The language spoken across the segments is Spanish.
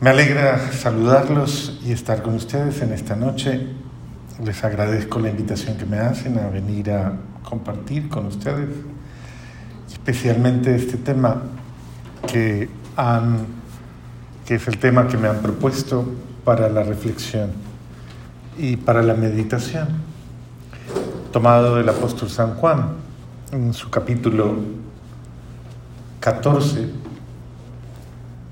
Me alegra saludarlos y estar con ustedes en esta noche. Les agradezco la invitación que me hacen a venir a compartir con ustedes, especialmente este tema que, han, que es el tema que me han propuesto para la reflexión y para la meditación, tomado del apóstol San Juan en su capítulo 14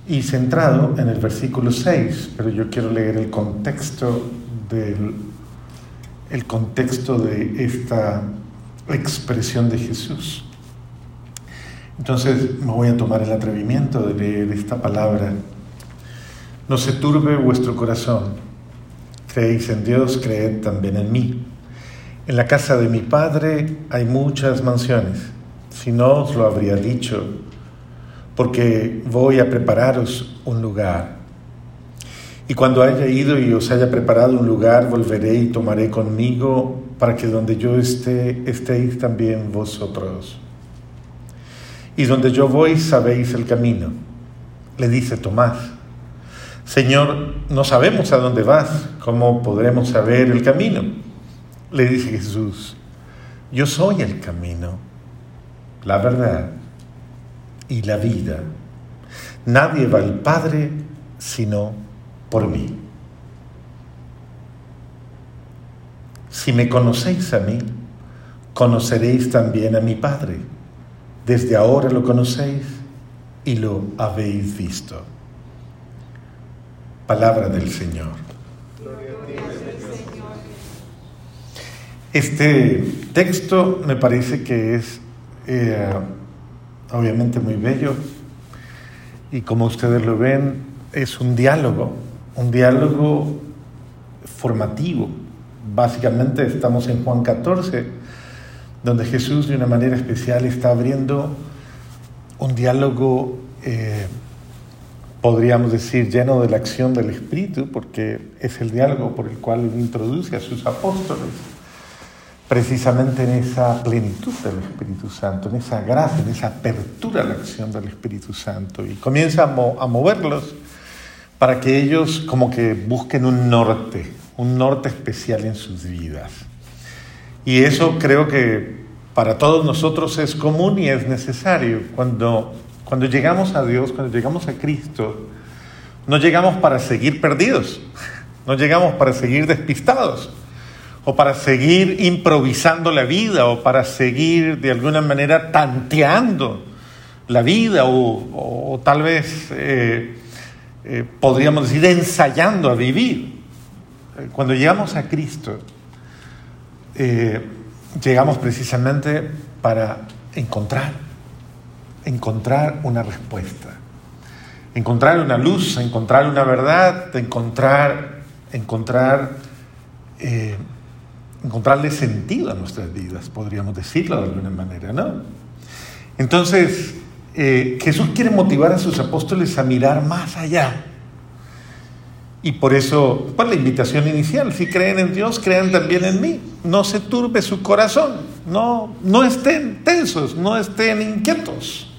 y centrado en el versículo 6, pero yo quiero leer el contexto del el contexto de esta expresión de Jesús. Entonces me voy a tomar el atrevimiento de leer esta palabra. No se turbe vuestro corazón. Creéis en Dios, creed también en mí. En la casa de mi Padre hay muchas mansiones. Si no os lo habría dicho, porque voy a prepararos un lugar. Y cuando haya ido y os haya preparado un lugar, volveré y tomaré conmigo para que donde yo esté, estéis también vosotros. Y donde yo voy, sabéis el camino. Le dice Tomás, Señor, no sabemos a dónde vas, ¿cómo podremos saber el camino? Le dice Jesús, yo soy el camino, la verdad y la vida. Nadie va al Padre sino por mí. Si me conocéis a mí, conoceréis también a mi Padre. Desde ahora lo conocéis y lo habéis visto. Palabra del Señor. Este texto me parece que es eh, obviamente muy bello, y como ustedes lo ven, es un diálogo, un diálogo formativo. Básicamente estamos en Juan 14, donde Jesús de una manera especial está abriendo un diálogo, eh, podríamos decir, lleno de la acción del Espíritu, porque es el diálogo por el cual introduce a sus apóstoles precisamente en esa plenitud del Espíritu Santo, en esa gracia, en esa apertura a la acción del Espíritu Santo. Y comienza a, moverlos para que ellos como que busquen un norte, un norte especial en sus vidas. Y eso creo que para todos nosotros es común y es necesario. Cuando, cuando llegamos a Dios, cuando llegamos a Cristo, no llegamos para seguir perdidos, no llegamos para seguir despistados o para seguir improvisando la vida, o para seguir de alguna manera tanteando la vida, o, tal vez eh, eh, podríamos decir ensayando a vivir. Cuando llegamos a Cristo, eh, llegamos precisamente para encontrar, encontrar una respuesta, encontrar una luz, encontrar una verdad, encontrar, encontrar encontrarle sentido a nuestras vidas, podríamos decirlo de alguna manera, ¿no? Entonces, eh, Jesús quiere motivar a sus apóstoles a mirar más allá. Y por eso, pues la invitación inicial, si creen en Dios, crean también en mí. No se turbe su corazón, no, no estén tensos, no estén inquietos,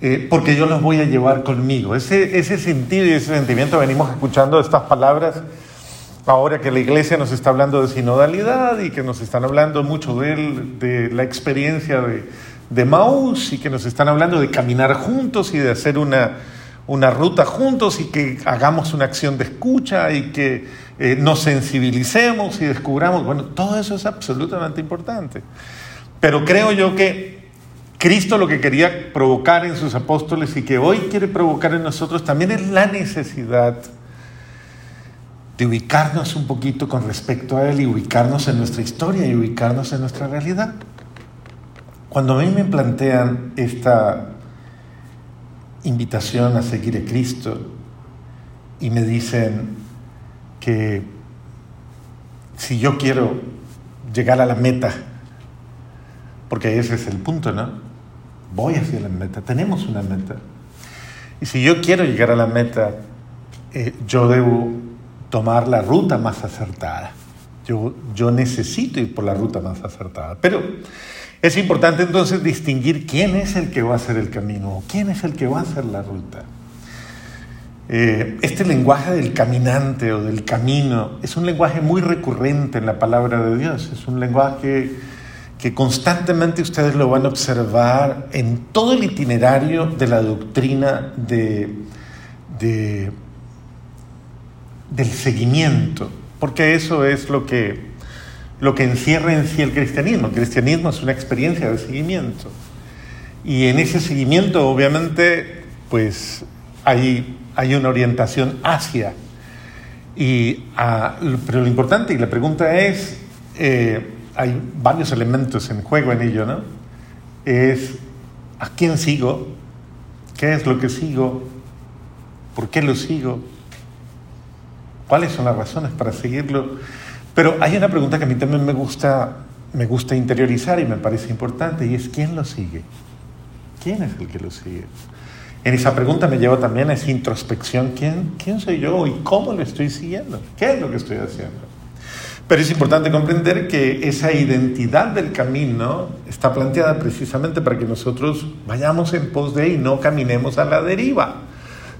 eh, porque yo los voy a llevar conmigo. Ese, ese sentido y ese sentimiento, venimos escuchando estas palabras ahora que la iglesia nos está hablando de sinodalidad y que nos están hablando mucho de, de la experiencia de, de Maús y que nos están hablando de caminar juntos y de hacer una, una ruta juntos y que hagamos una acción de escucha y que eh, nos sensibilicemos y descubramos, bueno, todo eso es absolutamente importante. Pero creo yo que Cristo lo que quería provocar en sus apóstoles y que hoy quiere provocar en nosotros también es la necesidad ubicarnos un poquito con respecto a Él y ubicarnos en nuestra historia y ubicarnos en nuestra realidad. Cuando a mí me plantean esta invitación a seguir a Cristo y me dicen que si yo quiero llegar a la meta, porque ese es el punto, ¿no? Voy hacia la meta, tenemos una meta. Y si yo quiero llegar a la meta, eh, yo debo tomar la ruta más acertada. Yo, yo necesito ir por la ruta más acertada. Pero es importante entonces distinguir quién es el que va a hacer el camino, quién es el que va a hacer la ruta. Eh, este lenguaje del caminante o del camino es un lenguaje muy recurrente en la palabra de Dios, es un lenguaje que constantemente ustedes lo van a observar en todo el itinerario de la doctrina de, del seguimiento, porque eso es lo que, lo que encierra en sí el cristianismo. El cristianismo es una experiencia de seguimiento. Y en ese seguimiento, obviamente, pues hay, hay una orientación hacia. Y, ah, pero lo importante y la pregunta es, eh, hay varios elementos en juego en ello, ¿no? Es, ¿a quién sigo? ¿Qué es lo que sigo? ¿Por qué lo sigo? ¿Cuáles son las razones para seguirlo? Pero hay una pregunta que a mí también me gusta, me gusta interiorizar y me parece importante, y es ¿quién lo sigue? ¿Quién es el que lo sigue? En esa pregunta me lleva también a esa introspección, ¿quién, ¿quién soy yo y cómo lo estoy siguiendo? ¿Qué es lo que estoy haciendo? Pero es importante comprender que esa identidad del camino está planteada precisamente para que nosotros vayamos en pos de y no caminemos a la deriva,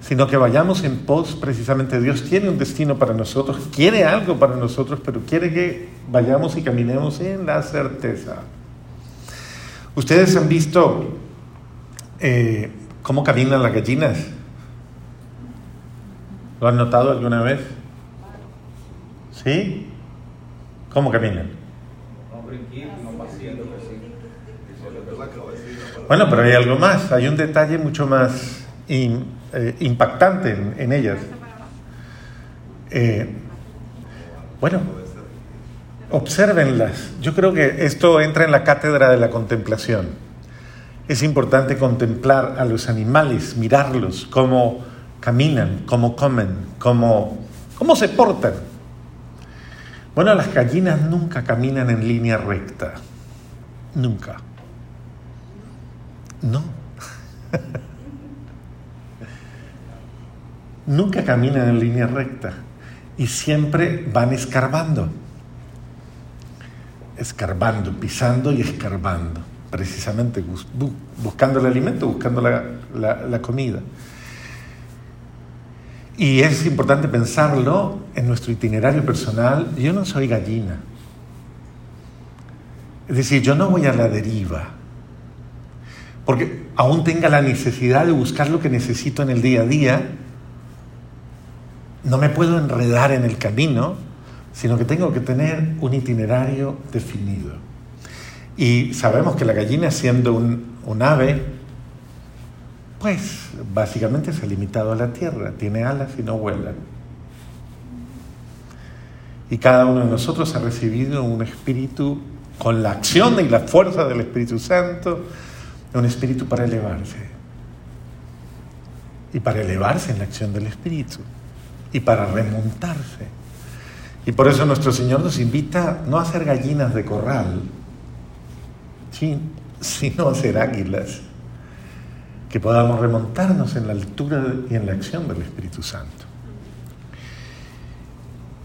sino que vayamos en pos precisamente. Dios tiene un destino para nosotros, quiere algo para nosotros, pero quiere que vayamos y caminemos en la certeza. Ustedes han visto eh, ¿Cómo caminan las gallinas? ¿Lo han notado alguna vez? ¿Sí? ¿Cómo caminan? Bueno, pero hay algo más, hay un detalle mucho más eh, impactante en, ellas. Eh, bueno, obsérvenlas. Yo creo que esto entra en la cátedra de la contemplación. Es importante contemplar a los animales, mirarlos, cómo caminan, cómo comen, cómo, cómo se portan. Bueno, las gallinas nunca caminan en línea recta. Nunca. No. nunca caminan en línea recta y siempre van escarbando. Escarbando, pisando y escarbando precisamente buscando el alimento, buscando la, comida. Y es importante pensarlo en nuestro itinerario personal. Yo no soy gallina. Es decir, yo no voy a la deriva. Porque aún tenga la necesidad de buscar lo que necesito en el día a día, no me puedo enredar en el camino, sino que tengo que tener un itinerario definido. Y sabemos que la gallina, siendo un, ave, pues básicamente se ha limitado a la tierra, tiene alas y no vuela. Y cada uno de nosotros ha recibido un espíritu con la acción y la fuerza del Espíritu Santo, un espíritu para elevarse. Y para elevarse en la acción del Espíritu. Y para remontarse. Y por eso nuestro Señor nos invita no a ser gallinas de corral, sino ser águilas, que podamos remontarnos en la altura y en la acción del Espíritu Santo.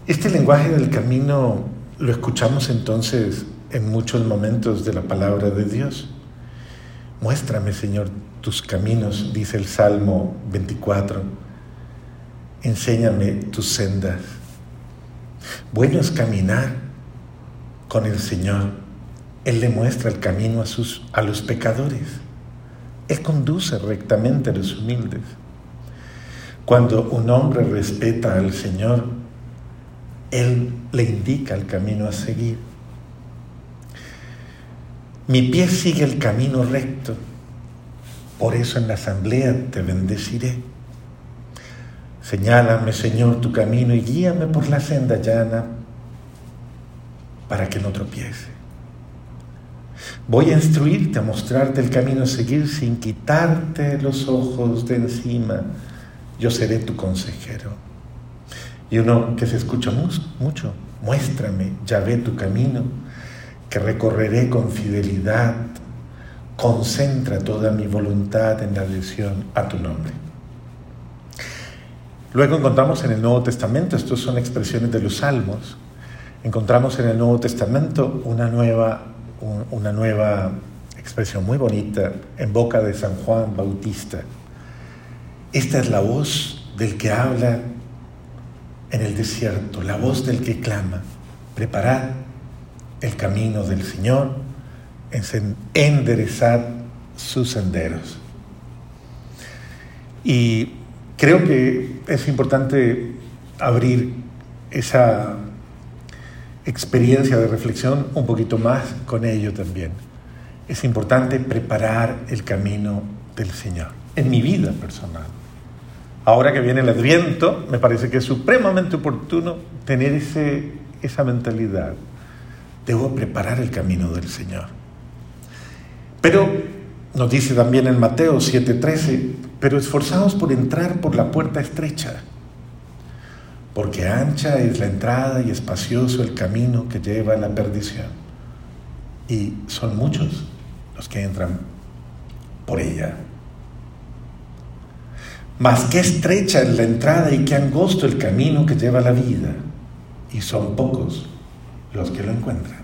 Este lenguaje del camino lo escuchamos entonces en muchos momentos de la palabra de Dios. Muéstrame, Señor, tus caminos, dice el Salmo 24. Enséñame tus sendas. Bueno es caminar con el Señor él le muestra el camino a, sus, a los pecadores. Él conduce rectamente a los humildes. Cuando un hombre respeta al Señor, Él le indica el camino a seguir. Mi pie sigue el camino recto, por eso en la asamblea te bendeciré. Señálame, Señor, tu camino y guíame por la senda llana para que no tropiece. Voy a instruirte, a mostrarte el camino a seguir sin quitarte los ojos de encima. Yo seré tu consejero. Y uno que se escucha mucho, muéstrame, ya ve tu camino, que recorreré con fidelidad. Concentra toda mi voluntad en la adhesión a tu nombre. Luego encontramos en el Nuevo Testamento, estas son expresiones de los salmos, encontramos en el Nuevo Testamento una nueva una nueva expresión muy bonita en boca de San Juan Bautista. Esta es la voz del que habla en el desierto, la voz del que clama, preparad el camino del Señor, enderezad sus senderos. Y creo que es importante abrir esa experiencia de reflexión un poquito más con ello también. Es importante preparar el camino del Señor en mi vida personal. Ahora que viene el Adviento, me parece que es supremamente oportuno tener ese, esa mentalidad. Debo preparar el camino del Señor. Pero nos dice también en Mateo 7:13, pero esforzados por entrar por la puerta estrecha, porque ancha es la entrada y espacioso el camino que lleva a la perdición. Y son muchos los que entran por ella. Mas qué estrecha es la entrada y qué angosto el camino que lleva a la vida, y son pocos los que lo encuentran.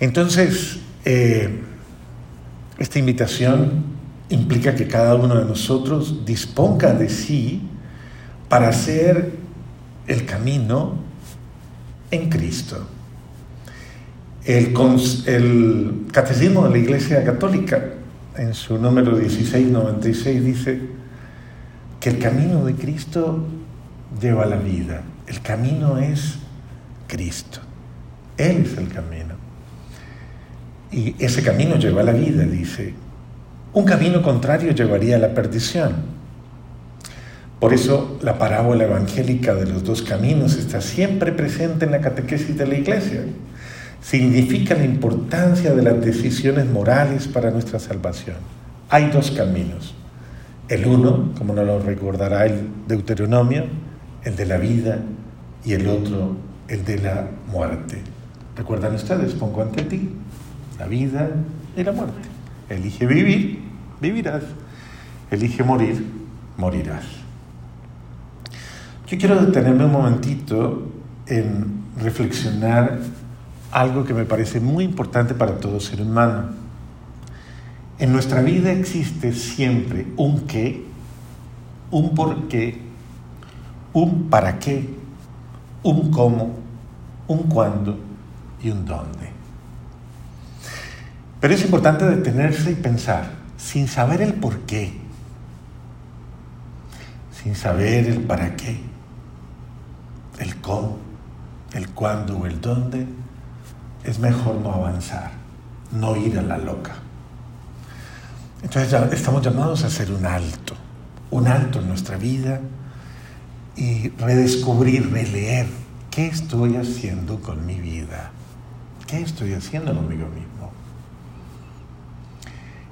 Entonces, eh, esta invitación implica que cada uno de nosotros disponga de sí para hacer el camino en Cristo. El, el Catecismo de la Iglesia Católica en su número 1696 dice que el camino de Cristo lleva a la vida. El camino es Cristo. Él es el camino. Y ese camino lleva a la vida, dice. Un camino contrario llevaría a la perdición. Por eso la parábola evangélica de los dos caminos está siempre presente en la catequesis de la iglesia significa la importancia de las decisiones morales para nuestra salvación. Hay dos caminos. El uno, como nos lo recordará el Deuteronomio, el de la vida, y el otro, el de la muerte. ¿Recuerdan ustedes? Pongo ante ti la vida y la muerte. Elige vivir, vivirás. Elige morir, morirás. Yo quiero detenerme un momentito en reflexionar algo que me parece muy importante para todo ser humano. En nuestra vida existe siempre un qué, un por qué, un para qué, un cómo, un cuándo y un dónde. Pero es importante detenerse y pensar, sin saber el por qué, sin saber el para qué, el cómo, el cuándo o el dónde, es mejor no avanzar, no ir a la loca. Entonces estamos llamados a hacer un alto, un alto en nuestra vida y redescubrir, releer qué estoy haciendo con mi vida, qué estoy haciendo conmigo mismo.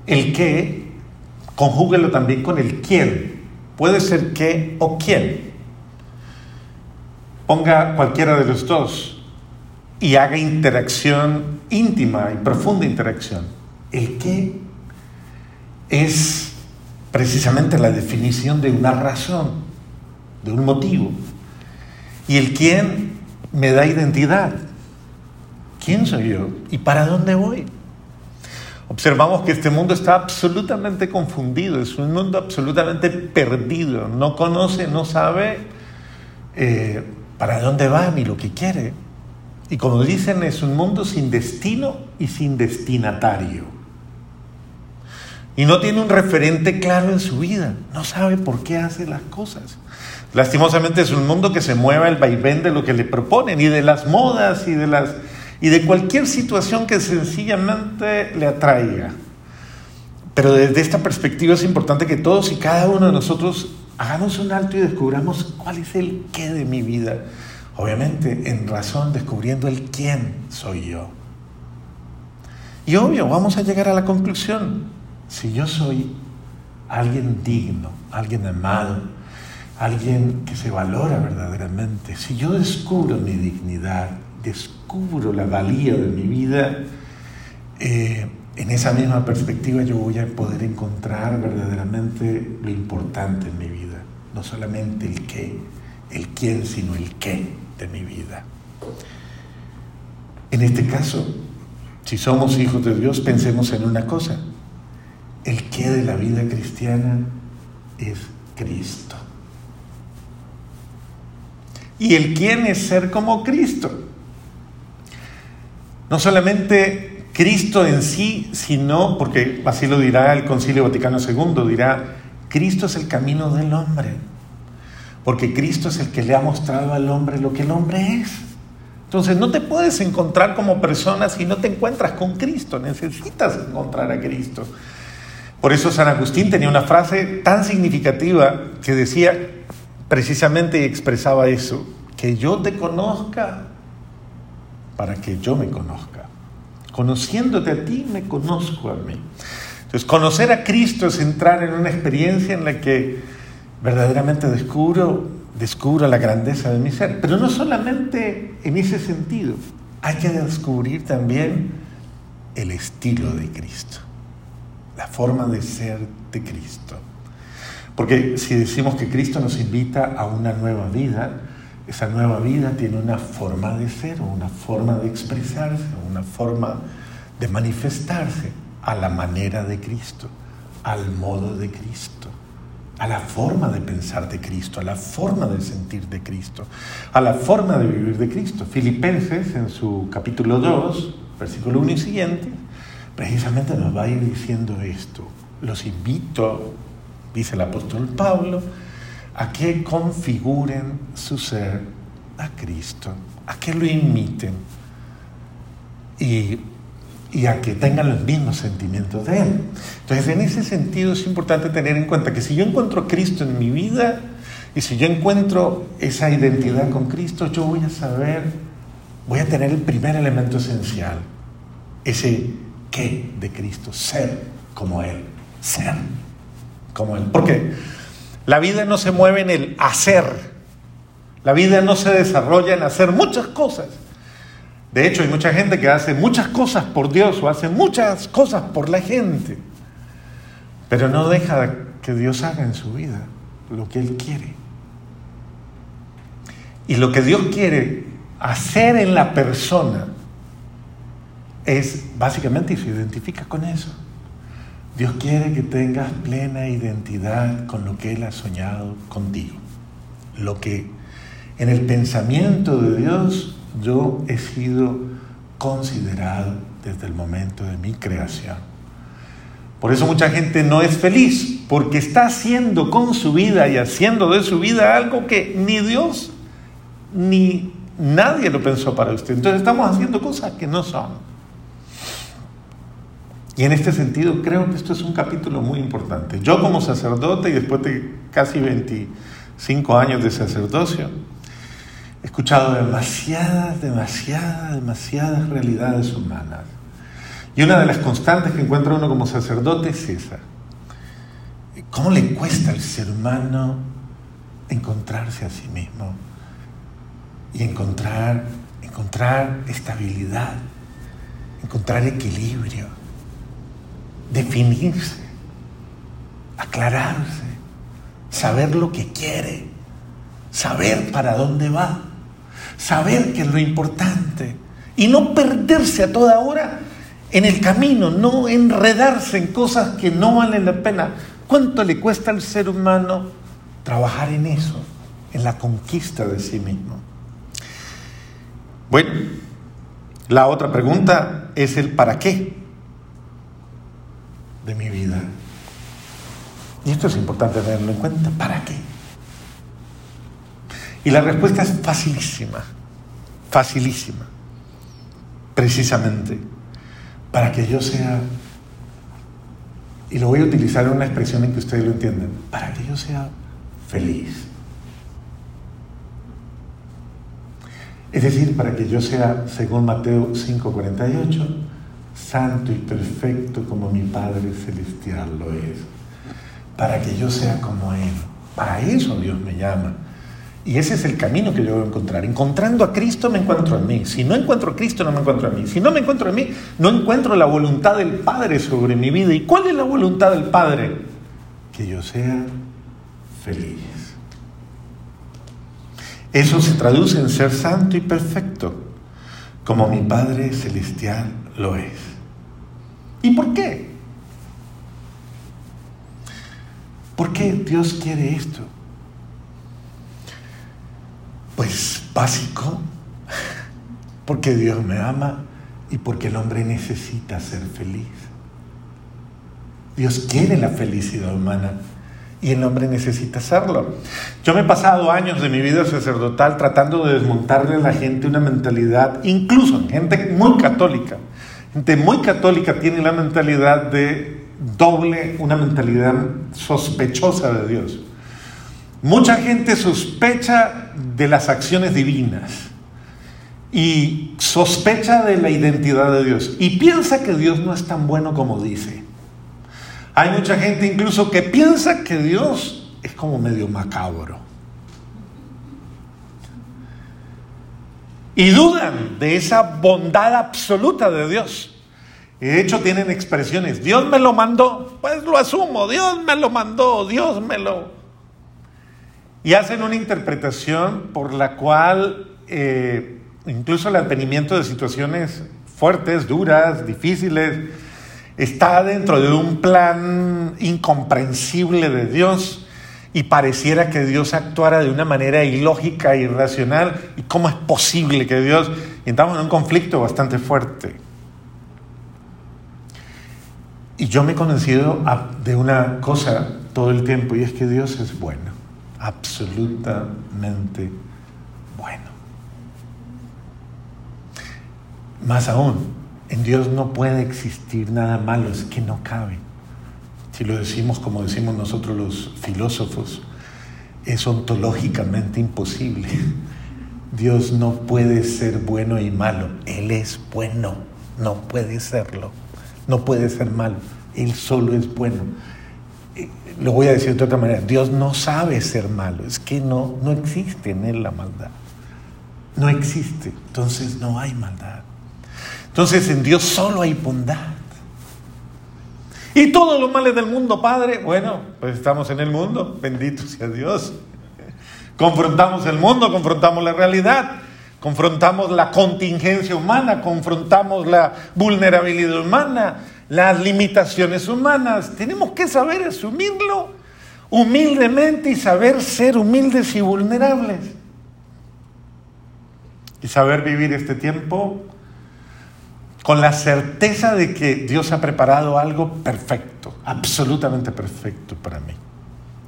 El qué, conjúguelo también con el quién. Puede ser qué o quién. Ponga cualquiera de los dos y haga interacción íntima y profunda interacción. El qué es precisamente la definición de una razón, de un motivo. Y el quién me da identidad. ¿Quién soy yo? ¿Y para dónde voy? Observamos que este mundo está absolutamente confundido, es un mundo absolutamente perdido, no conoce, no sabe eh, para dónde va ni lo que quiere. Y como dicen, es un mundo sin destino y sin destinatario. Y no tiene un referente claro en su vida. No sabe por qué hace las cosas. Lastimosamente es un mundo que se mueve al vaivén de lo que le proponen y de las modas y de, las, y de cualquier situación que sencillamente le atraiga. Pero desde esta perspectiva es importante que todos y cada uno de nosotros hagamos un alto y descubramos cuál es el qué de mi vida Obviamente, en razón, descubriendo el quién soy yo. Y obvio, vamos a llegar a la conclusión. Si yo soy alguien digno, alguien amado, alguien que se valora verdaderamente, si yo descubro mi dignidad, descubro la valía de mi vida, eh, en esa misma perspectiva yo voy a poder encontrar verdaderamente lo importante en mi vida, no solamente el qué, el quién, sino el qué de mi vida. En este caso, si somos hijos de Dios, pensemos en una cosa. El qué de la vida cristiana es Cristo. Y el quién es ser como Cristo. No solamente Cristo en sí, sino, porque así lo dirá el Concilio Vaticano II, dirá, Cristo es el camino del hombre, porque Cristo es el que le ha mostrado al hombre lo que el hombre es. Entonces no te puedes encontrar como persona si no te encuentras con Cristo, necesitas encontrar a Cristo. Por eso San Agustín tenía una frase tan significativa que decía precisamente y expresaba eso, que yo te conozca para que yo me conozca. Conociéndote a ti, me conozco a mí. Entonces, conocer a Cristo es entrar en una experiencia en la que verdaderamente descubro, descubro la grandeza de mi ser. Pero no solamente en ese sentido, hay que descubrir también el estilo de Cristo, la forma de ser de Cristo. Porque si decimos que Cristo nos invita a una nueva vida, esa nueva vida tiene una forma de ser, una forma de expresarse, una forma de manifestarse a la manera de Cristo, al modo de Cristo, a la forma de pensar de Cristo, a la forma de sentir de Cristo, a la forma de vivir de Cristo. Filipenses en su capítulo 2, versículo 1 y siguiente, precisamente nos va a ir diciendo esto. Los invito, dice el apóstol Pablo, a que configuren su ser a Cristo, a que lo imiten y, y, a que tengan los mismos sentimientos de Él. Entonces, en ese sentido es importante tener en cuenta que si yo encuentro a Cristo en mi vida y si yo encuentro esa identidad con Cristo, yo voy a saber, voy a tener el primer elemento esencial, ese qué de Cristo, ser como Él, ser como Él. ¿Por qué? La vida no se mueve en el hacer. La vida no se desarrolla en hacer muchas cosas. De hecho, hay mucha gente que hace muchas cosas por Dios o hace muchas cosas por la gente, pero no deja que Dios haga en su vida lo que Él quiere. Y lo que Dios quiere hacer en la persona es básicamente y se identifica con eso. Dios quiere que tengas plena identidad con lo que Él ha soñado contigo. Lo que en el pensamiento de Dios yo he sido considerado desde el momento de mi creación. Por eso mucha gente no es feliz, porque está haciendo con su vida y haciendo de su vida algo que ni Dios ni nadie lo pensó para usted. Entonces estamos haciendo cosas que no son. Y en este sentido creo que esto es un capítulo muy importante. Yo como sacerdote y después de casi 25 años de sacerdocio, he escuchado demasiadas, demasiadas, demasiadas realidades humanas. Y una de las constantes que encuentra uno como sacerdote es esa. ¿Cómo le cuesta al ser humano encontrarse a sí mismo? Y encontrar, encontrar estabilidad, encontrar equilibrio definirse, aclararse, saber lo que quiere, saber para dónde va, saber qué es lo importante y no perderse a toda hora en el camino, no enredarse en cosas que no valen la pena. ¿Cuánto le cuesta al ser humano trabajar en eso, en la conquista de sí mismo? Bueno, la otra pregunta es el para qué de mi vida. Y esto es importante tenerlo en cuenta. ¿Para qué? Y la respuesta es facilísima, facilísima. Precisamente para que yo sea, y lo voy a utilizar en una expresión en que ustedes lo entiendan, para que yo sea feliz. Es decir, para que yo sea, según Mateo 5:48, santo y perfecto como mi Padre Celestial lo es, para que yo sea como Él. Para eso Dios me llama. Y ese es el camino que yo voy a encontrar. Encontrando a Cristo me encuentro en mí. Si no encuentro a Cristo no me encuentro a mí. Si no me encuentro en mí, no encuentro la voluntad del Padre sobre mi vida. ¿Y cuál es la voluntad del Padre? Que yo sea feliz. Eso se traduce en ser santo y perfecto, como mi Padre Celestial lo es. ¿Y por qué? ¿Por qué Dios quiere esto? Pues básico, porque Dios me ama y porque el hombre necesita ser feliz. Dios quiere la felicidad humana y el hombre necesita serlo. Yo me he pasado años de mi vida sacerdotal tratando de desmontarle a la gente una mentalidad, incluso gente muy católica. Gente muy católica tiene la mentalidad de doble, una mentalidad sospechosa de Dios. Mucha gente sospecha de las acciones divinas y sospecha de la identidad de Dios y piensa que Dios no es tan bueno como dice. Hay mucha gente incluso que piensa que Dios es como medio macabro. Y dudan de esa bondad absoluta de Dios. Y de hecho tienen expresiones, Dios me lo mandó, pues lo asumo, Dios me lo mandó, Dios me lo... Y hacen una interpretación por la cual eh, incluso el advenimiento de situaciones fuertes, duras, difíciles, está dentro de un plan incomprensible de Dios y pareciera que Dios actuara de una manera ilógica irracional. ¿Y cómo es posible que Dios... Y estamos en un conflicto bastante fuerte. Y yo me he convencido de una cosa todo el tiempo y es que Dios es bueno, absolutamente bueno. Más aún, en Dios no puede existir nada malo, es que no cabe. Si lo decimos como decimos nosotros los filósofos, es ontológicamente imposible. Dios no puede ser bueno y malo, Él es bueno, no puede serlo, no puede ser malo, Él solo es bueno. Eh, lo voy a decir de otra manera, Dios no sabe ser malo, es que no, no existe en Él la maldad, no existe, entonces no hay maldad. Entonces en Dios solo hay bondad. Y todos los males del mundo, Padre, bueno, pues estamos en el mundo, bendito sea Dios. Confrontamos el mundo, confrontamos la realidad, confrontamos la contingencia humana, confrontamos la vulnerabilidad humana, las limitaciones humanas. Tenemos que saber asumirlo humildemente y saber ser humildes y vulnerables. Y saber vivir este tiempo con la certeza de que Dios ha preparado algo perfecto, absolutamente perfecto para mí.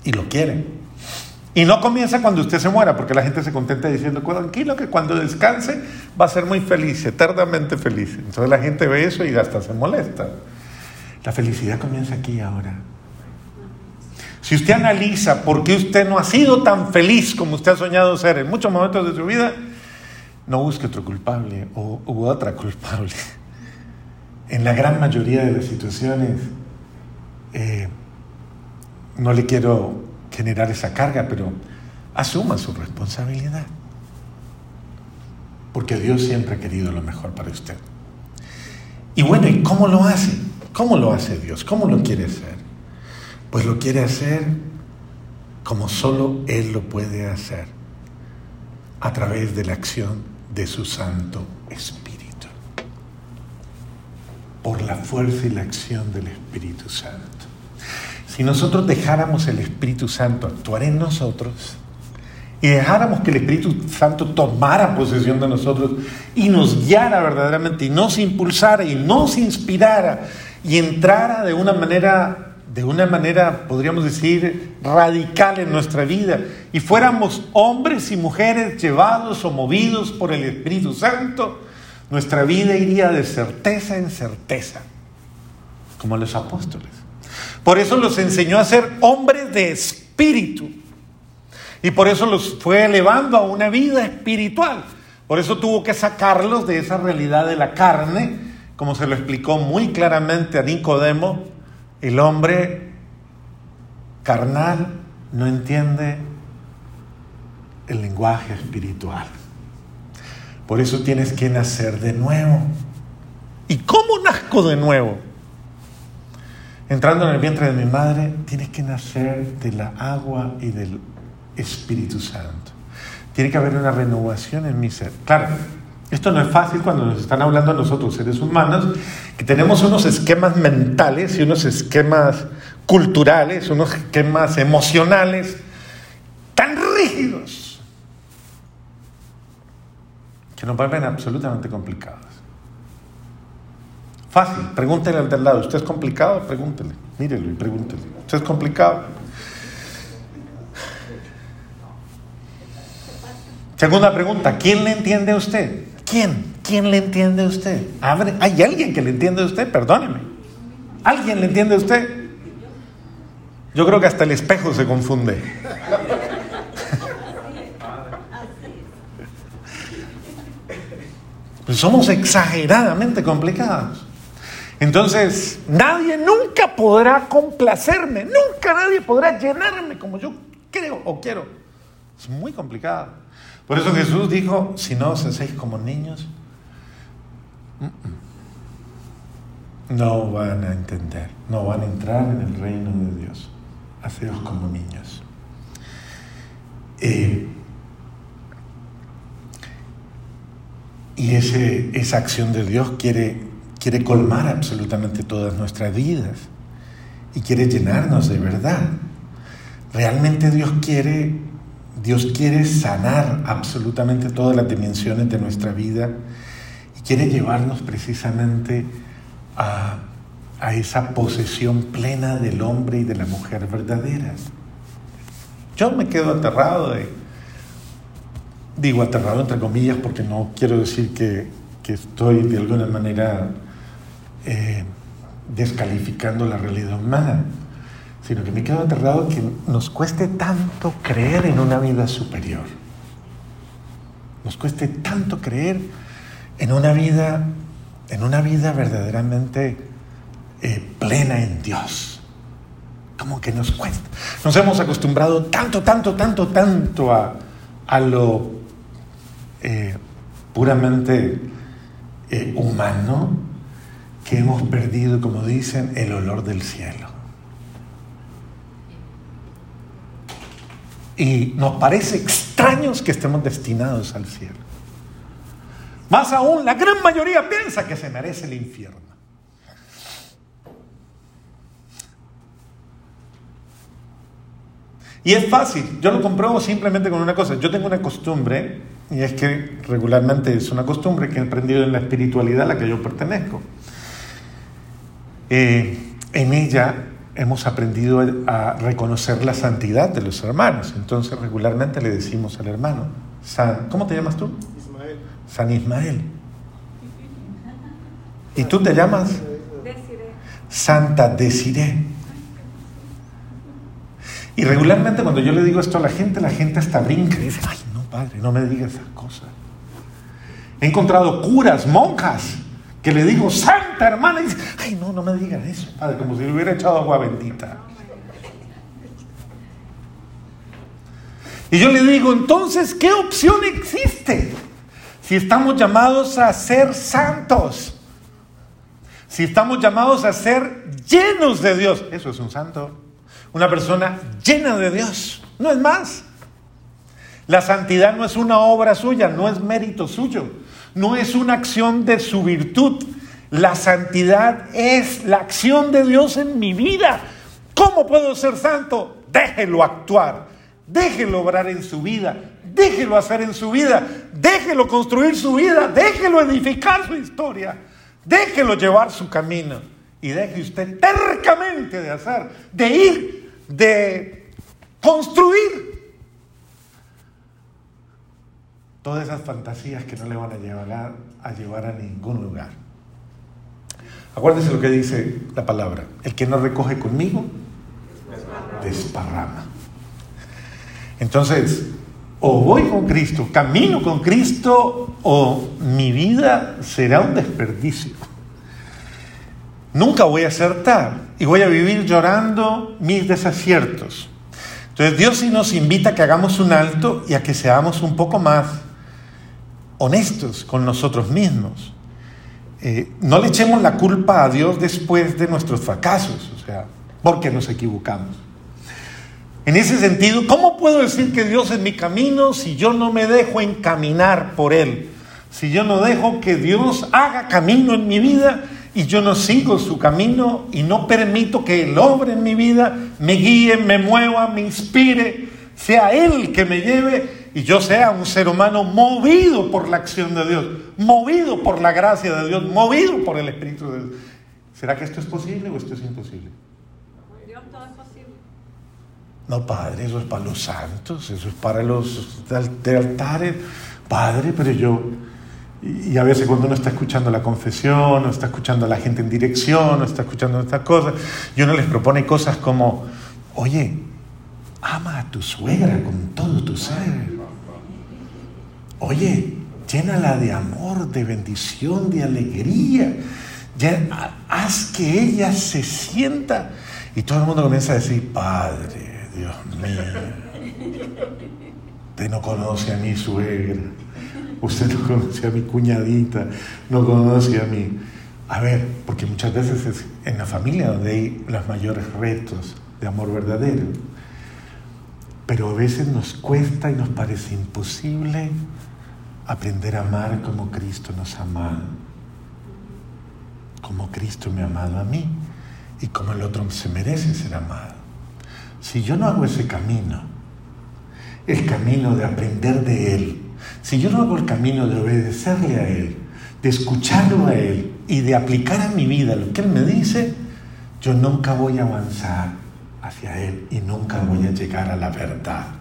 Y lo quiere. Y no comienza cuando usted se muera, porque la gente se contenta diciendo, tranquilo, que cuando descanse va a ser muy feliz, eternamente feliz. Entonces la gente ve eso y hasta se molesta. La felicidad comienza aquí ahora. Si usted analiza por qué usted no ha sido tan feliz como usted ha soñado ser en muchos momentos de su vida, no busque otro culpable o u otra culpable en la gran mayoría de las situaciones, eh, no le quiero generar esa carga, pero asuma su responsabilidad. Porque Dios siempre ha querido lo mejor para usted. Y bueno, ¿y cómo lo hace? ¿Cómo lo hace Dios? ¿Cómo lo quiere hacer? Pues lo quiere hacer como solo Él lo puede hacer, a través de la acción de su Santo Espíritu por la fuerza y la acción del Espíritu Santo. Si nosotros dejáramos el Espíritu Santo actuar en nosotros y dejáramos que el Espíritu Santo tomara posesión de nosotros y nos guiara verdaderamente y nos impulsara y nos inspirara y entrara de una manera de una manera, podríamos decir, radical en nuestra vida y fuéramos hombres y mujeres llevados o movidos por el Espíritu Santo, nuestra vida iría de certeza en certeza, como los apóstoles. Por eso los enseñó a ser hombres de espíritu. Y por eso los fue elevando a una vida espiritual. Por eso tuvo que sacarlos de esa realidad de la carne, como se lo explicó muy claramente a Nicodemo. El hombre carnal no entiende el lenguaje espiritual. Por eso tienes que nacer de nuevo. ¿Y cómo nazco de nuevo? Entrando en el vientre de mi madre, tienes que nacer de la agua y del Espíritu Santo. Tiene que haber una renovación en mi ser. Claro, esto no es fácil cuando nos están hablando a nosotros, seres humanos, que tenemos unos esquemas mentales y unos esquemas culturales, unos esquemas emocionales tan rígidos nos vuelven absolutamente complicados. Fácil, pregúntele al del lado, ¿usted es complicado? Pregúntele, mírelo y pregúntele. ¿Usted es complicado? Segunda pregunta, ¿quién le entiende a usted? ¿Quién? ¿Quién le entiende a usted? Abre, ¿Hay alguien que le entiende a usted? Perdóneme. ¿Alguien le entiende a usted? Yo creo que hasta el espejo se confunde. Pues somos exageradamente complicados. Entonces, nadie nunca podrá complacerme, nunca nadie podrá llenarme como yo creo o quiero. Es muy complicado. Por eso Jesús dijo, si no os hacéis como niños, no van a entender, no van a entrar en el reino de Dios. Haceos como niños. Eh, y ese, esa acción de Dios quiere, quiere colmar absolutamente todas nuestras vidas y quiere llenarnos de verdad. Realmente Dios quiere, Dios quiere sanar absolutamente todas las dimensiones de nuestra vida y quiere llevarnos precisamente a, a esa posesión plena del hombre y de la mujer verdaderas. Yo me quedo aterrado de, digo aterrado entre comillas porque no quiero decir que, que estoy de alguna manera eh, descalificando la realidad humana, sino que me quedo aterrado que nos cueste tanto creer en una vida superior. Nos cueste tanto creer en una vida, en una vida verdaderamente eh, plena en Dios. Como que nos cuesta. Nos hemos acostumbrado tanto, tanto, tanto, tanto a, a lo eh, puramente eh, humano que hemos perdido, como dicen, el olor del cielo. Y nos parece extraños que estemos destinados al cielo. Más aún, la gran mayoría piensa que se merece el infierno. Y es fácil, yo lo compruebo simplemente con una cosa. Yo tengo una costumbre, y es que regularmente es una costumbre que he aprendido en la espiritualidad a la que yo pertenezco. Eh, en ella hemos aprendido a reconocer la santidad de los hermanos. Entonces regularmente le decimos al hermano, San, ¿cómo te llamas tú? Ismael. San Ismael. ¿Y tú te llamas? Desiree. Santa Desiree. Y regularmente cuando yo le digo esto a la gente, la gente hasta brinca y dice, ay, padre, no me digas esas cosas. He encontrado curas, monjas, que le digo, santa hermana, y dice, ay, no, no me digas eso, padre, como si le hubiera echado agua bendita. Y yo le digo, entonces, ¿qué opción existe? Si estamos llamados a ser santos, si estamos llamados a ser llenos de Dios, eso es un santo una persona llena de Dios, no es más. La santidad no es una obra suya, no es mérito suyo, no es una acción de su virtud. La santidad es la acción de Dios en mi vida. ¿Cómo puedo ser santo? Déjelo actuar, déjelo obrar en su vida, déjelo hacer en su vida, déjelo construir su vida, déjelo edificar su historia, déjelo llevar su camino y deje usted tercamente de hacer, de ir de construir todas esas fantasías que no le van a llevar a, llevar a ningún lugar. Acuérdense lo que dice la palabra. El que no recoge conmigo, desparrama. Entonces, o voy con Cristo, camino con Cristo, o mi vida será un desperdicio. Nunca voy a acertar y voy a vivir llorando mis desaciertos. Entonces Dios sí nos invita a que hagamos un alto y a que seamos un poco más honestos con nosotros mismos. Eh, no le echemos la culpa a Dios después de nuestros fracasos, o sea, porque nos equivocamos. En ese sentido, ¿cómo puedo decir que Dios es mi camino si yo no me dejo encaminar por Él? Si yo no dejo que Dios haga camino en mi vida y yo no sigo su camino y no permito que Él obre en mi vida, me guíe, me mueva, me inspire, sea Él que me lleve y yo sea un ser humano movido por la acción de Dios, movido por la gracia de Dios, movido por el Espíritu de Dios. ¿Será que esto es posible o esto es imposible? Dios todo es posible. No, Padre, eso es para los santos, eso es para los de altares. Padre, pero yo y a veces cuando uno está escuchando la confesión, o está escuchando a la gente en dirección, o está escuchando estas cosas, y uno les propone cosas como, oye, ama a tu suegra con todo tu ser. Oye, llénala de amor, de bendición, de alegría. haz que ella se sienta. Y todo el mundo comienza a decir, Padre, Dios mío, usted no conoce a mi suegra usted no conoce a mi cuñadita, no conoce a mi... A ver, porque muchas veces es en la familia donde hay los mayores retos de amor verdadero. Pero a veces nos cuesta y nos parece imposible aprender a amar como Cristo nos ha amado. Como Cristo me ha amado a mí y como el otro se merece ser amado. Si yo no hago ese camino, el camino de aprender de Él, si yo no hago el camino de obedecerle a Él, de escucharlo a Él y de aplicar a mi vida lo que Él me dice, yo nunca voy a avanzar hacia Él y nunca voy a llegar a la verdad.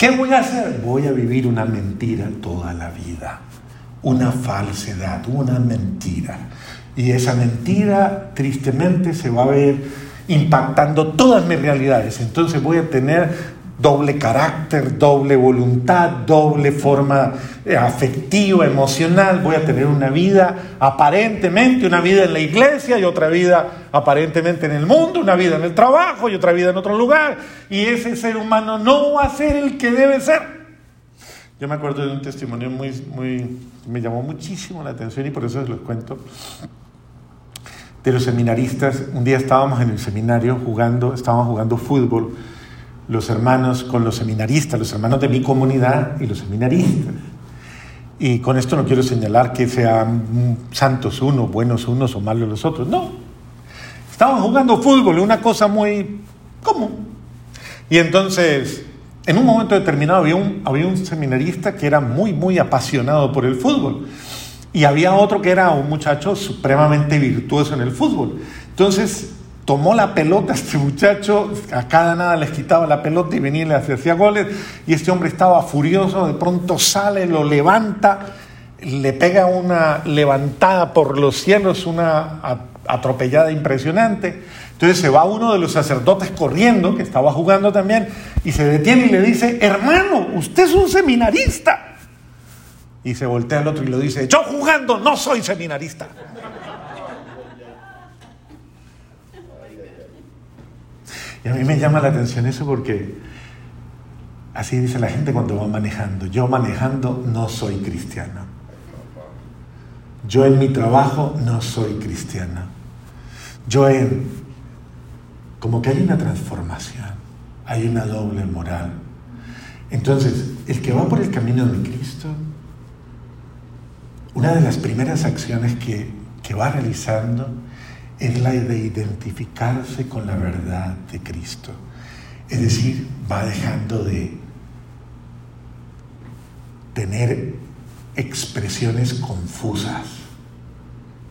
¿Qué voy a hacer? Voy a vivir una mentira toda la vida, una falsedad, una mentira. Y esa mentira tristemente se va a ver impactando todas mis realidades. Entonces voy a tener doble carácter, doble voluntad, doble forma eh, afectiva, emocional. Voy a tener una vida aparentemente, una vida en la iglesia y otra vida aparentemente en el mundo, una vida en el trabajo y otra vida en otro lugar. Y ese ser humano no va a ser el que debe ser. Yo me acuerdo de un testimonio muy, muy, me llamó muchísimo la atención y por eso les cuento. De los seminaristas, un día estábamos en el seminario jugando, estábamos jugando fútbol los hermanos con los seminaristas, los hermanos de mi comunidad y los seminaristas. Y con esto no quiero señalar que sean santos unos, buenos unos o malos los otros. No. Estaban jugando fútbol, una cosa muy común. Y entonces, en un momento determinado, había un, había un seminarista que era muy, muy apasionado por el fútbol. Y había otro que era un muchacho supremamente virtuoso en el fútbol. Entonces, tomó la pelota este muchacho, a cada nada les quitaba la pelota y venía y le hacía goles, y este hombre estaba furioso, de pronto sale, lo levanta, le pega una levantada por los cielos, una atropellada impresionante. Entonces se va uno de los sacerdotes corriendo, que estaba jugando también, y se detiene y le dice, hermano, usted es un seminarista. Y se voltea al otro y le dice, yo jugando no soy seminarista. Y a mí me llama la atención eso porque así dice la gente cuando va manejando. Yo manejando no soy cristiano. Yo en mi trabajo no soy cristiano. Yo en... Como que hay una transformación, hay una doble moral. Entonces, el que va por el camino de Cristo, una de las primeras acciones que, que va realizando es la de identificarse con la verdad de Cristo. Es decir, va dejando de tener expresiones confusas,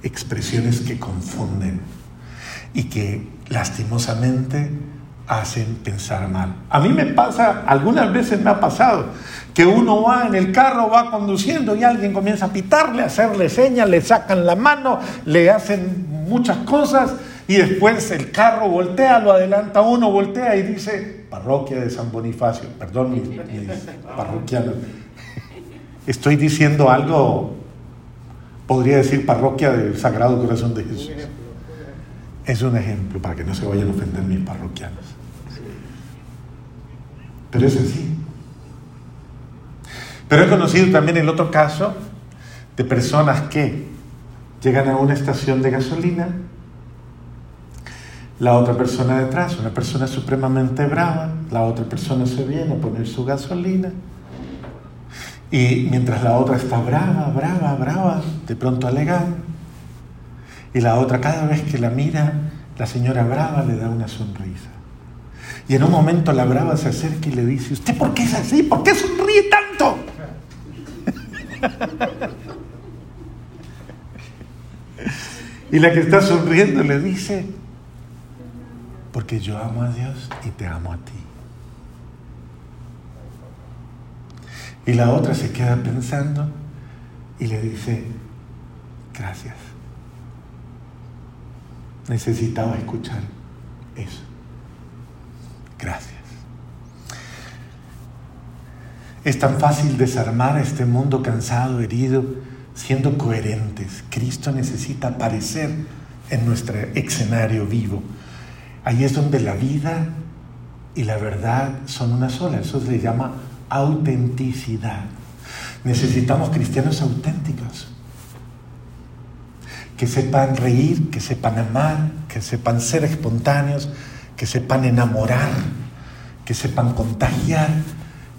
expresiones que confunden y que lastimosamente hacen pensar mal. A mí me pasa, algunas veces me ha pasado, que uno va en el carro, va conduciendo y alguien comienza a pitarle, a hacerle señas, le sacan la mano, le hacen muchas cosas y después el carro voltea, lo adelanta uno, voltea y dice, parroquia de San Bonifacio, perdón mis, estoy diciendo algo, podría decir parroquia del Sagrado Corazón de Jesús. Es un ejemplo para que no se vayan a ofender mis parroquianos. Pero es así. Pero he conocido también el otro caso de personas que llegan a una estación de gasolina, la otra persona detrás, una persona supremamente brava, la otra persona se viene a poner su gasolina y mientras la otra está brava, brava, brava, de pronto alegando, Y la otra, cada vez que la mira, la señora brava le da una sonrisa. Y en un momento la brava se acerca y le dice, ¿usted por qué es así? ¿Por qué sonríe tanto? y la que está sonriendo le dice, porque yo amo a Dios y te amo a ti. Y la otra se queda pensando y le dice, gracias. Necesitaba escuchar eso. Gracias. Es tan fácil desarmar este mundo cansado, herido, siendo coherentes. Cristo necesita aparecer en nuestro escenario vivo. Ahí es donde la vida y la verdad son una sola. Eso se llama autenticidad. Necesitamos cristianos auténticos, que sepan reír, que sepan amar, que sepan ser espontáneos, que sepan enamorar, que sepan contagiar,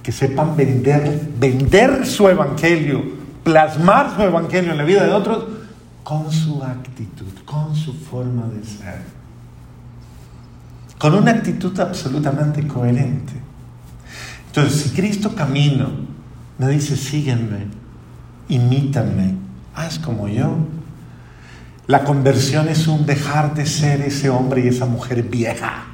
que sepan vender, vender su evangelio, plasmar su evangelio en la vida de otros con su actitud, con su forma de ser, con una actitud absolutamente coherente. Entonces, si Cristo camino me dice, sígueme, imítame, haz como yo, la conversión es un dejar de ser ese hombre y esa mujer vieja,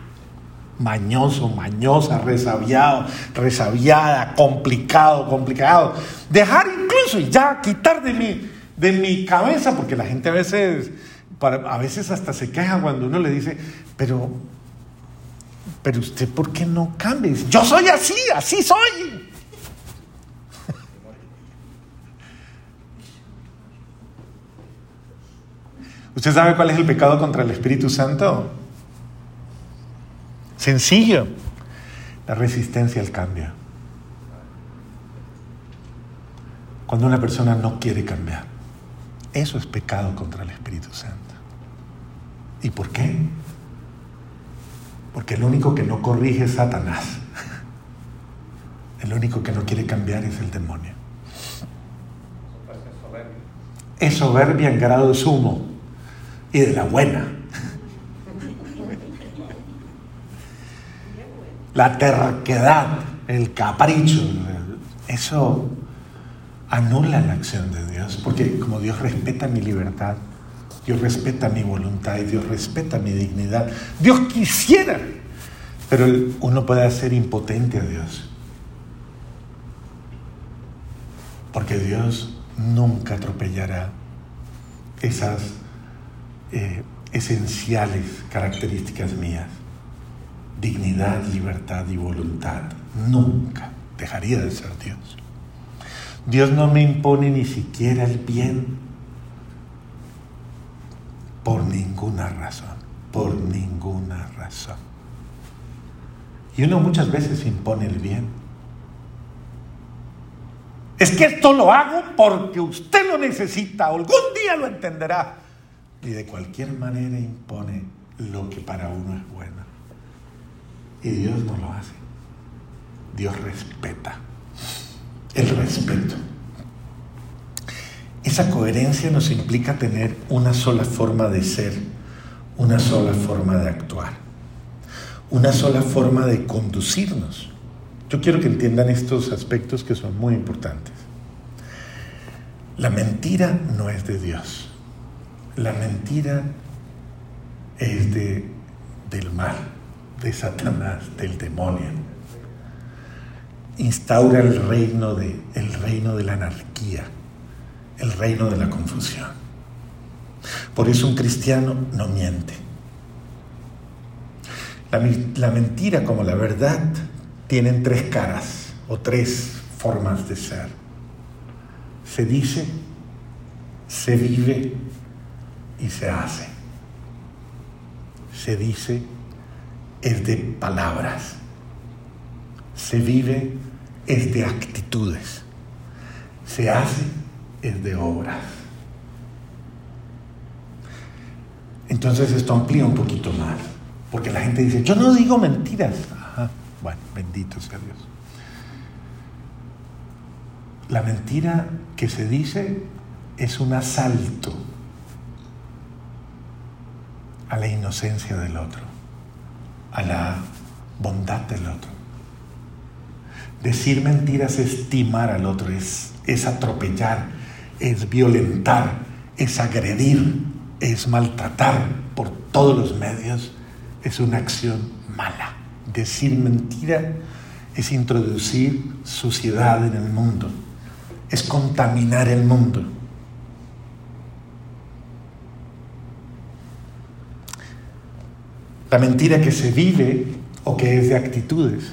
mañoso, mañosa, resabiado, resabiada, complicado, complicado. Dejar incluso ya quitar de mi, de mi cabeza, porque la gente a veces, a veces hasta se queja cuando uno le dice, pero pero usted, ¿por qué no cambia? Yo soy así, así soy. ¿Usted sabe cuál es el pecado contra el Espíritu Santo? Sencillo, la resistencia al cambio. Cuando una persona no quiere cambiar, eso es pecado contra el Espíritu Santo. ¿Y por qué? Porque el único que no corrige es Satanás. El único que no quiere cambiar es el demonio. Es soberbia en grado sumo y de la buena. La terquedad, el capricho, eso anula la acción de Dios, porque como Dios respeta mi libertad, Dios respeta mi voluntad y Dios respeta mi dignidad. Dios quisiera, pero uno puede hacer impotente a Dios. Porque Dios nunca atropellará esas eh, esenciales características mías. Dignidad, libertad y voluntad. Nunca dejaría de ser Dios. Dios no me impone ni siquiera el bien por ninguna razón, por ninguna razón. Y uno muchas veces impone el bien. Es que esto lo hago porque usted lo necesita, algún día lo entenderá. Y de cualquier manera impone lo que para uno es bueno. Y Dios no lo hace. Dios respeta. El respeto. Esa coherencia nos implica tener una sola forma de ser, una sola forma de actuar, una sola forma de conducirnos. Yo quiero que entiendan estos aspectos que son muy importantes. La mentira no es de Dios. La mentira es de, del mal, de Satanás, del demonio. Instaura el reino de, el reino de la anarquía el reino de la confusión. Por eso un cristiano no miente. La, mentira como la verdad tienen tres caras o tres formas de ser. Se dice, se vive y se hace. Se dice es de palabras. Se vive es de actitudes. Se hace es de obras. Entonces esto amplía un poquito más, porque la gente dice, yo no digo mentiras. Bueno, bendito sea Dios. La mentira que se dice es un asalto a la inocencia del otro, a la bondad del otro. Decir mentiras es timar al otro, es, es atropellar, es violentar, es agredir, es maltratar por todos los medios, es una acción mala. Decir mentira es introducir suciedad en el mundo, es contaminar el mundo. La mentira que se vive o que es de actitudes,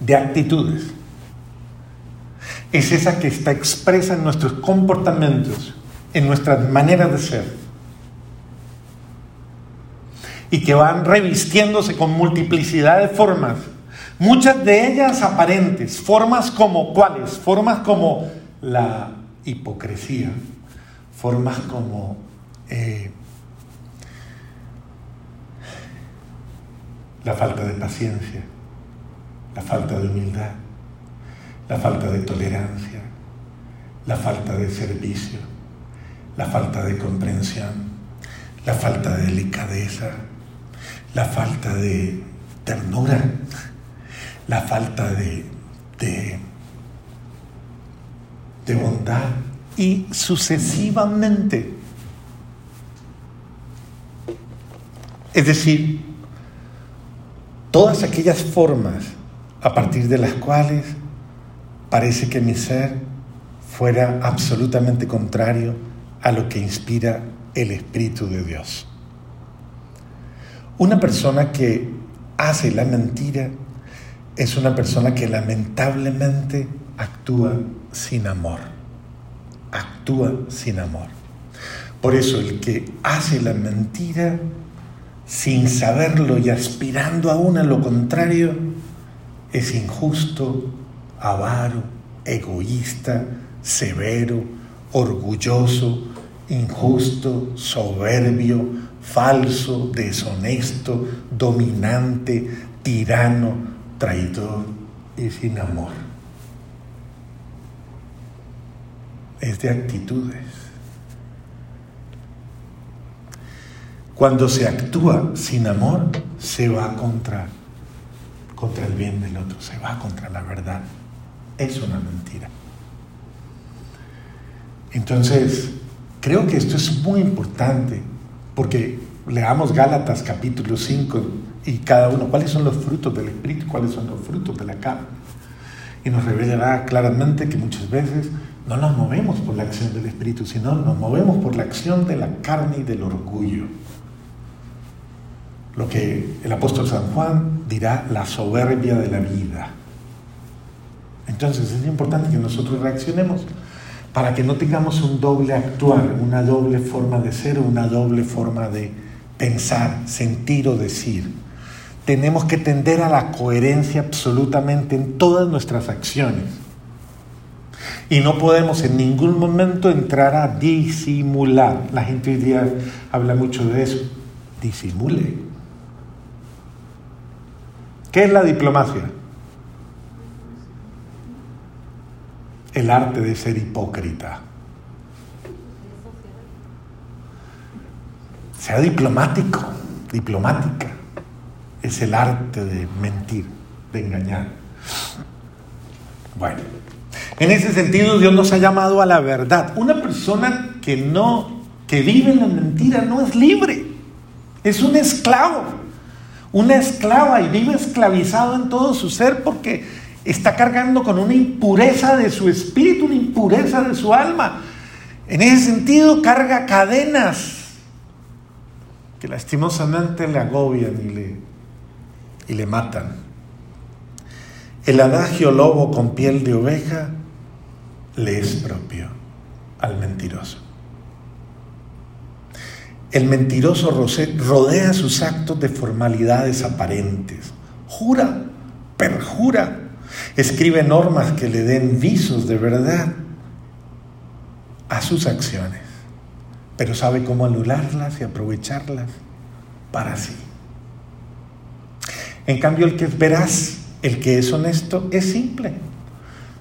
de actitudes, es esa que está expresa en nuestros comportamientos, en nuestras maneras de ser. Y que van revistiéndose con multiplicidad de formas, muchas de ellas aparentes, formas como cuáles, formas como la hipocresía, formas como eh, la falta de paciencia, la falta de humildad, la falta de tolerancia, la falta de servicio, la falta de comprensión, la falta de delicadeza, la falta de ternura, la falta de, de, bondad y sucesivamente. Es decir, todas aquellas formas a partir de las cuales parece que mi ser fuera absolutamente contrario a lo que inspira el Espíritu de Dios. Una persona que hace la mentira es una persona que lamentablemente actúa sin amor. Actúa sin amor. Por eso el que hace la mentira sin saberlo y aspirando aún a lo contrario es injusto, avaro, egoísta, severo, orgulloso, injusto, soberbio, falso, deshonesto, dominante, tirano, traidor y sin amor. Es de actitudes. Cuando se actúa sin amor, se va contra, contra el bien del otro, se va contra la verdad. Es una mentira. Entonces, creo que esto es muy importante porque leamos Gálatas capítulo 5 y cada uno, cuáles son los frutos del Espíritu, cuáles son los frutos de la carne. Y nos revelará claramente que muchas veces no nos movemos por la acción del Espíritu, sino nos movemos por la acción de la carne y del orgullo. Lo que el apóstol San Juan dirá la soberbia de la vida. Entonces es importante que nosotros reaccionemos para que no tengamos un doble actuar, una doble forma de ser, una doble forma de pensar, sentir o decir. Tenemos que tender a la coherencia absolutamente en todas nuestras acciones. Y no podemos en ningún momento entrar a disimular. La gente hoy día habla mucho de eso. Disimule. ¿Qué es la diplomacia? el arte de ser hipócrita. Sea diplomático, diplomática. Es el arte de mentir, de engañar. Bueno, en ese sentido Dios nos ha llamado a la verdad. Una persona que no, que vive en la mentira no es libre. Es un esclavo. Una esclava y vive esclavizado en todo su ser porque está cargando con una impureza de su espíritu, una impureza de su alma. En ese sentido, carga cadenas que lastimosamente le agobian y le, y le matan. El adagio lobo con piel de oveja le es propio al mentiroso. El mentiroso rodea sus actos de formalidades aparentes. Jura, perjura, Escribe normas que le den visos de verdad a sus acciones, pero sabe cómo anularlas y aprovecharlas para sí. En cambio, el que es veraz, el que es honesto, es simple.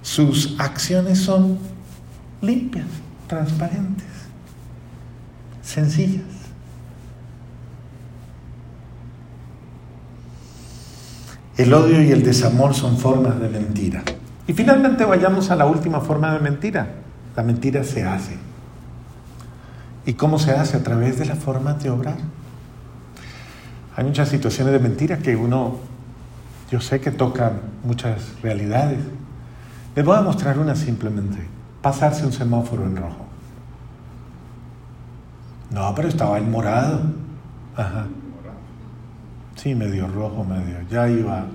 Sus acciones son limpias, transparentes, sencillas. El odio y el desamor son formas de mentira. Y finalmente vayamos a la última forma de mentira. La mentira se hace. ¿Y cómo se hace? A través de la forma de obrar. Hay muchas situaciones de mentira que uno, yo sé que tocan muchas realidades. Les voy a mostrar una simplemente. Pasarse un semáforo en rojo. No, pero estaba en morado. Ajá. Sí, medio rojo, medio. Ya iba.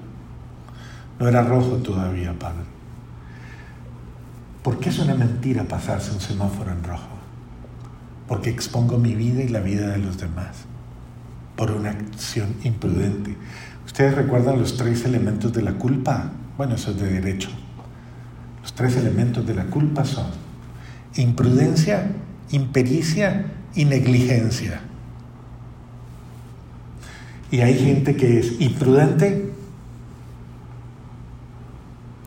No era rojo todavía, padre. ¿Por qué es una mentira pasarse un semáforo en rojo? Porque expongo mi vida y la vida de los demás por una acción imprudente. ¿Ustedes recuerdan los tres elementos de la culpa? Bueno, eso es de derecho. Los tres elementos de la culpa son imprudencia, impericia y negligencia. Y hay gente que es imprudente,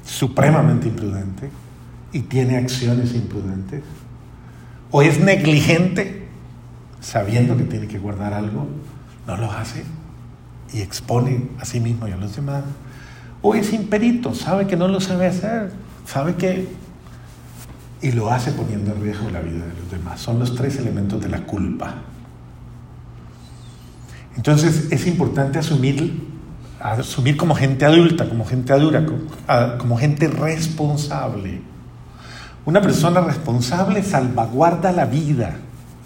supremamente imprudente, y tiene acciones imprudentes. O es negligente, sabiendo que tiene que guardar algo, no lo hace y expone a sí mismo y a los demás. O es imperito, sabe que no lo sabe hacer, sabe que... y lo hace poniendo en riesgo la vida de los demás. Son los tres elementos de la culpa. Entonces es importante asumir, asumir como gente adulta, como gente adulta, como, gente responsable. Una persona responsable salvaguarda la vida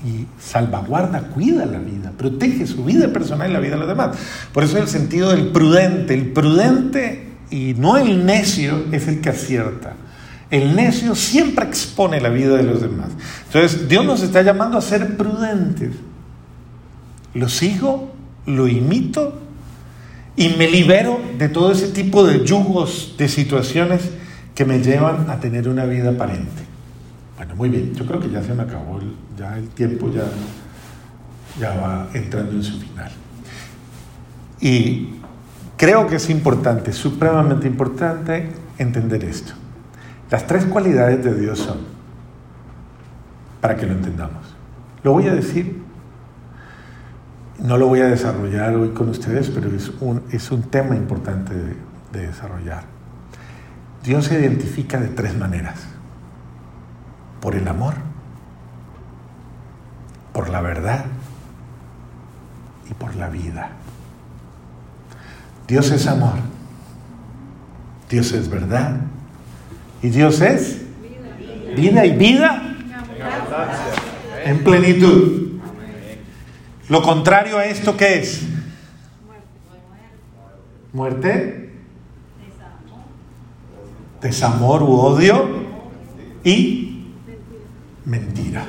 y salvaguarda, cuida la vida, protege su vida personal y la vida de los demás. Por eso el sentido del prudente, el prudente y no el necio es el que acierta. El necio siempre expone la vida de los demás. Entonces Dios nos está llamando a ser prudentes. Lo sigo lo imito y me libero de todo ese tipo de yugos, de situaciones que me llevan a tener una vida aparente. Bueno, muy bien, yo creo que ya se me acabó, el, ya el tiempo ya, ya va entrando en su final. Y creo que es importante, supremamente importante, entender esto. Las tres cualidades de Dios son, para que lo entendamos. Lo voy a decir no lo voy a desarrollar hoy con ustedes, pero es un, es un tema importante de, de desarrollar. Dios se identifica de tres maneras. Por el amor, por la verdad y por la vida. Dios es amor, Dios es verdad y Dios es vida y vida en plenitud. Lo contrario a esto, ¿qué es? Muerte. Desamor u odio. Y mentira.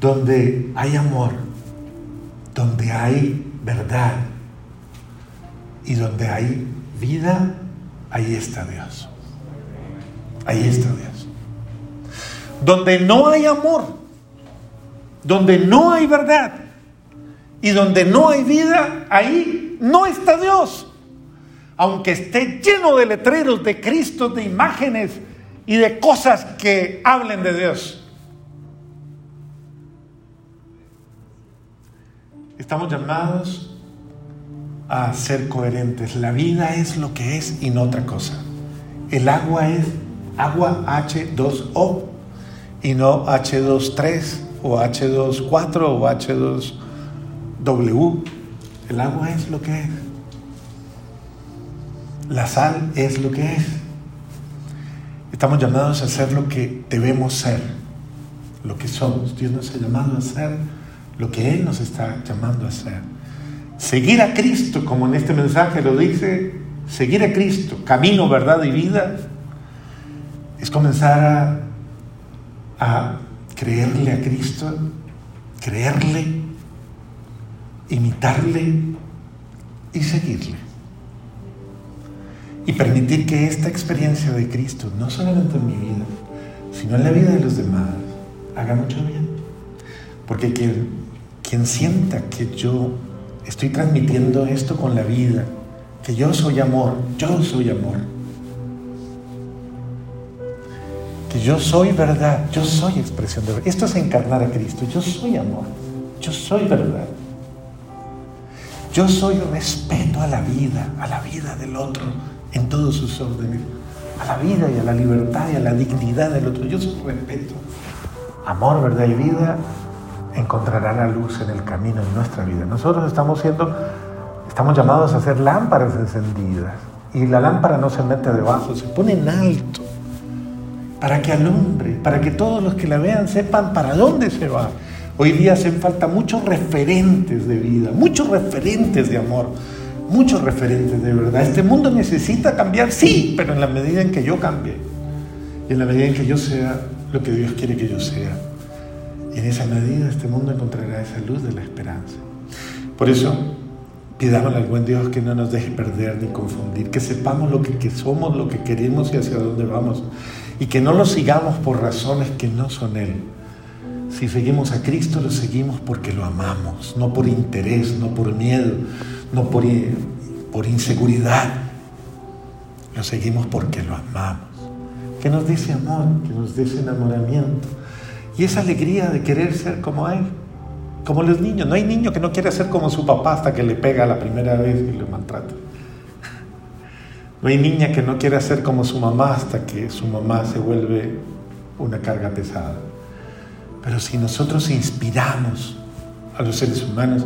Donde hay amor, donde hay verdad y donde hay vida, ahí está Dios. Ahí está Dios. Donde no hay amor, donde no hay verdad y donde no hay vida, ahí no está Dios. Aunque esté lleno de letreros, de Cristo, de imágenes y de cosas que hablen de Dios. Estamos llamados a ser coherentes. La vida es lo que es y no otra cosa. El agua es agua H2O y no H23 o H2.4 o H2W. El agua es lo que es. La sal es lo que es. Estamos llamados a ser lo que debemos ser, lo que somos. Dios nos ha llamado a ser lo que Él nos está llamando a ser. Seguir a Cristo, como en este mensaje lo dice, seguir a Cristo, camino, verdad y vida, es comenzar a, a creerle a Cristo, creerle, imitarle y seguirle. Y permitir que esta experiencia de Cristo, no solamente en mi vida, sino en la vida de los demás, haga mucho bien. Porque quien, quien sienta que yo estoy transmitiendo esto con la vida, que yo soy amor, yo soy amor, yo soy verdad, yo soy expresión de verdad. Esto es encarnar a Cristo, yo soy amor, yo soy verdad. Yo soy respeto a la vida, a la vida del otro en todos sus órdenes, a la vida y a la libertad y a la dignidad del otro. Yo soy respeto. Amor, verdad y vida encontrará la luz en el camino de nuestra vida. Nosotros estamos siendo, estamos llamados a ser lámparas encendidas. Y la lámpara no se mete debajo, se pone en alto para que alumbre, para que todos los que la vean sepan para dónde se va. Hoy día hacen falta muchos referentes de vida, muchos referentes de amor, muchos referentes de verdad. Este mundo necesita cambiar, sí, pero en la medida en que yo cambie, y en la medida en que yo sea lo que Dios quiere que yo sea. Y en esa medida este mundo encontrará esa luz de la esperanza. Por eso, pidámosle al buen Dios que no nos deje perder ni confundir, que sepamos lo que, que somos, lo que queremos y hacia dónde vamos, y que no lo sigamos por razones que no son Él. Si seguimos a Cristo, lo seguimos porque lo amamos, no por interés, no por miedo, no por, por inseguridad. Lo seguimos porque lo amamos. Que nos ese amor, que nos ese enamoramiento y esa alegría de querer ser como Él. Como los niños. No hay niño que no quiera ser como su papá hasta que le pega la primera vez y lo maltrata. No hay niña que no quiera ser como su mamá hasta que su mamá se vuelve una carga pesada. Pero si nosotros inspiramos a los seres humanos,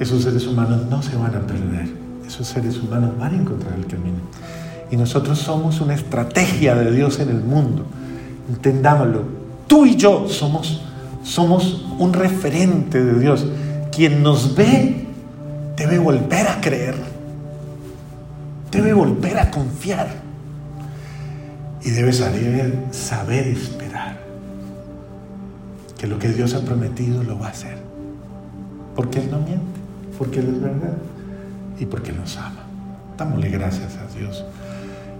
esos seres humanos no se van a perder. Esos seres humanos van a encontrar el camino. Y nosotros somos una estrategia de Dios en el mundo. Entendámoslo. Tú y yo somos, somos un referente de Dios. Quien nos ve debe volver a creer. Debe volver a confiar. Y debe saber, saber esperar. Que lo que Dios ha prometido lo va a hacer. Porque Él no miente. Porque Él es verdad. Y porque nos ama. Dámosle gracias a Dios.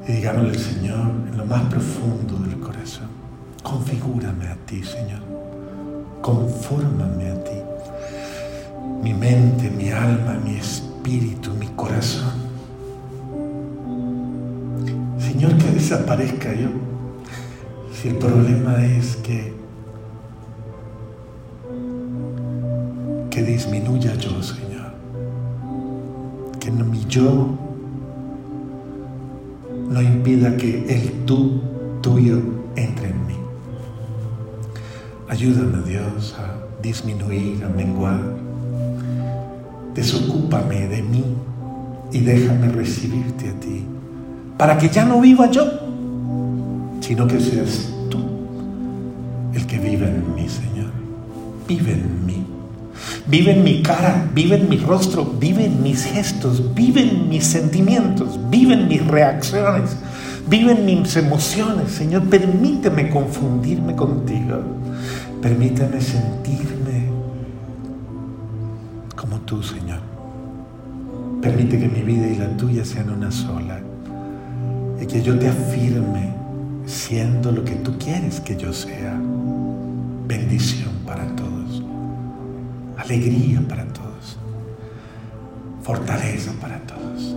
Y digámosle Señor en lo más profundo del corazón, configúrame a ti, Señor. Confórmame a ti. Mi mente, mi alma, mi espíritu, mi corazón. Señor, que desaparezca yo. Si el problema es que que disminuya yo, Señor. Que no mi yo no impida que el tú tuyo entre en mí. Ayúdame, Dios, a disminuir, a menguar. Desocúpame de mí y déjame recibirte a ti, para que ya no viva yo, sino que seas tú el que vive en mí, Señor. Vive en mí. Vive en mi cara, vive en mi rostro, vive en mis gestos, vive en mis sentimientos, vive en mis reacciones, vive en mis emociones. Señor, permíteme confundirme contigo. Permíteme sentirme como tú, Señor. Permite que mi vida y la tuya sean una sola. Y que yo te afirme siendo lo que tú quieres que yo sea. Bendición para todos alegría para todos, fortaleza para todos.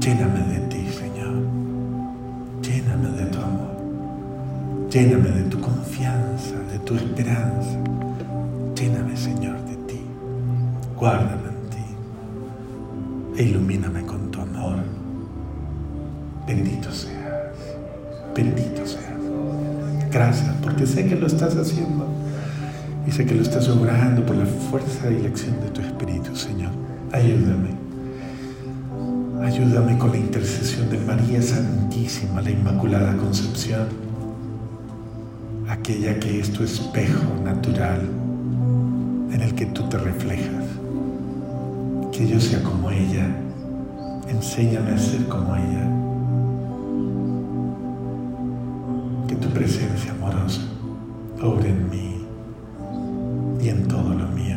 Lléname de ti, Señor. Lléname de tu amor. Lléname de tu confianza, de tu esperanza. Lléname, Señor, de ti. Guárdame en ti. E ilumíname con. Bendito seas. Bendito seas. Gracias, porque sé que lo estás haciendo. Y sé que lo estás obrando por la fuerza y la acción de tu Espíritu, Señor. Ayúdame. Ayúdame con la intercesión de María Santísima, la Inmaculada Concepción, aquella que es tu espejo natural en el que tú te reflejas. Que yo sea como ella. Enséñame a ser como ella. Tu presencia amorosa obre en mí y en todo lo mío.